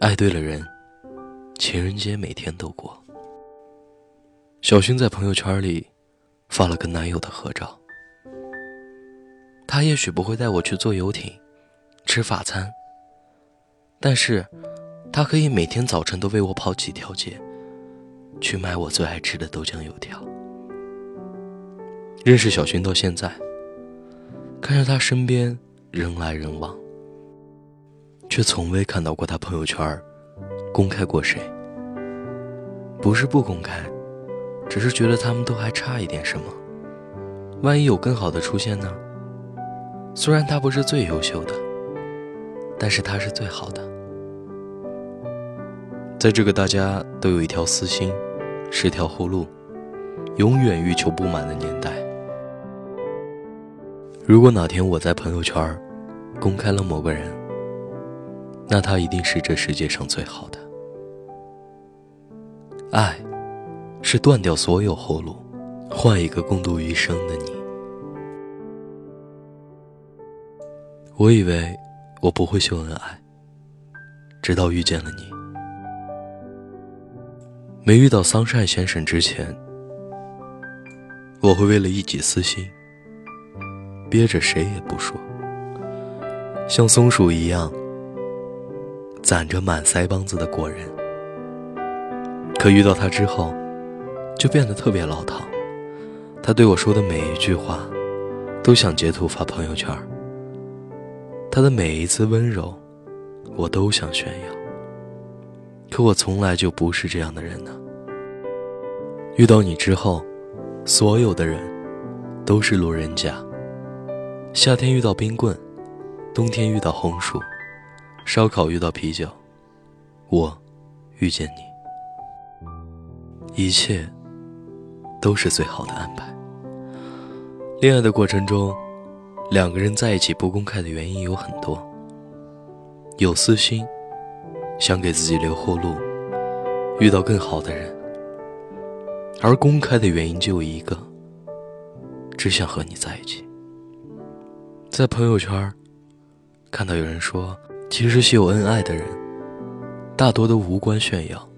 爱对了人，情人节每天都过。小薰在朋友圈里发了跟男友的合照。他也许不会带我去坐游艇、吃法餐，但是，他可以每天早晨都为我跑几条街，去买我最爱吃的豆浆油条。认识小薰到现在，看着他身边人来人往，却从未看到过他朋友圈公开过谁。不是不公开。只是觉得他们都还差一点什么，万一有更好的出现呢？虽然他不是最优秀的，但是他是最好的。在这个大家都有一条私心、十条后路、永远欲求不满的年代，如果哪天我在朋友圈公开了某个人，那他一定是这世界上最好的。爱。是断掉所有后路，换一个共度余生的你。我以为我不会秀恩爱，直到遇见了你。没遇到桑善先生之前，我会为了一己私心，憋着谁也不说，像松鼠一样攒着满腮帮子的果仁。可遇到他之后，就变得特别老套，他对我说的每一句话，都想截图发朋友圈。他的每一次温柔，我都想炫耀。可我从来就不是这样的人呢。遇到你之后，所有的人都是路人甲。夏天遇到冰棍，冬天遇到红薯，烧烤遇到啤酒，我遇见你，一切。都是最好的安排。恋爱的过程中，两个人在一起不公开的原因有很多。有私心，想给自己留后路，遇到更好的人；而公开的原因就一个，只想和你在一起。在朋友圈看到有人说，其实秀恩爱的人，大多都无关炫耀。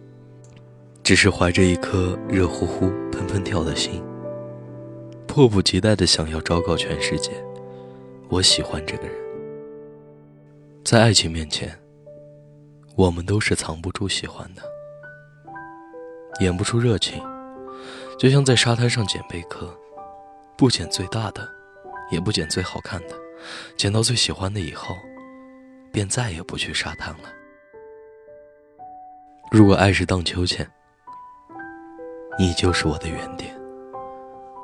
只是怀着一颗热乎乎、喷喷跳的心，迫不及待的想要昭告全世界：我喜欢这个人。在爱情面前，我们都是藏不住喜欢的，演不出热情，就像在沙滩上捡贝壳，不捡最大的，也不捡最好看的，捡到最喜欢的以后，便再也不去沙滩了。如果爱是荡秋千。你就是我的原点。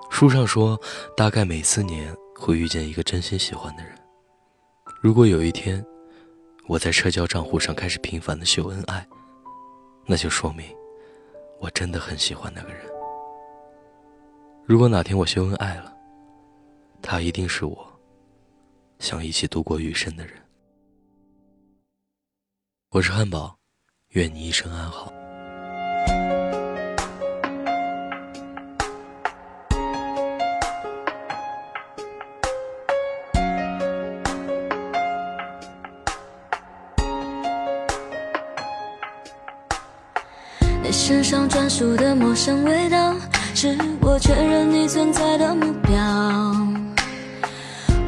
书上说，大概每四年会遇见一个真心喜欢的人。如果有一天，我在社交账户上开始频繁的秀恩爱，那就说明我真的很喜欢那个人。如果哪天我秀恩爱了，他一定是我想一起度过余生的人。我是汉堡，愿你一生安好。你身上专属的陌生味道，是我确认你存在的目标。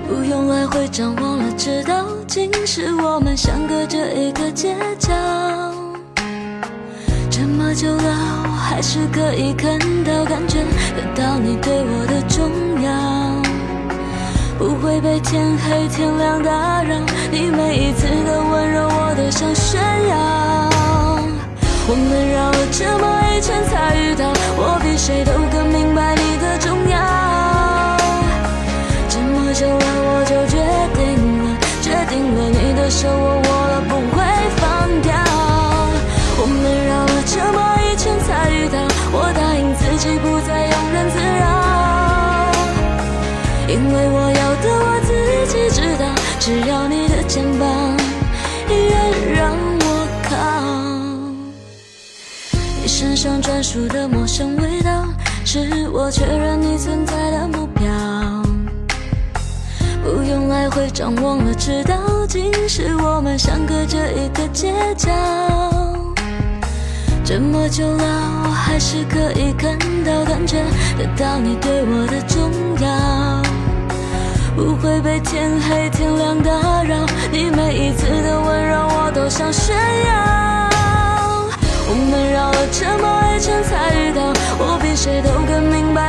不用来回张望了，知道竟是我们相隔着一个街角。这么久了，我还是可以看到、感觉得到你对我的重要。不会被天黑天亮打扰，你每一次的温柔，我都想炫耀。我们绕了这么一圈才遇因为我要的我自己知道，只要你的肩膀依然让我靠。你。身上专属的陌生味道，是我确认你存在的目标。不用来回张望了，知道今时我们相隔着一个街角。这么久了，我还是可以看到、感觉得到你对我的重要。被天黑天亮打扰你每一次的温柔我都想炫耀。我们绕了这么一圈才遇到我比谁都更明白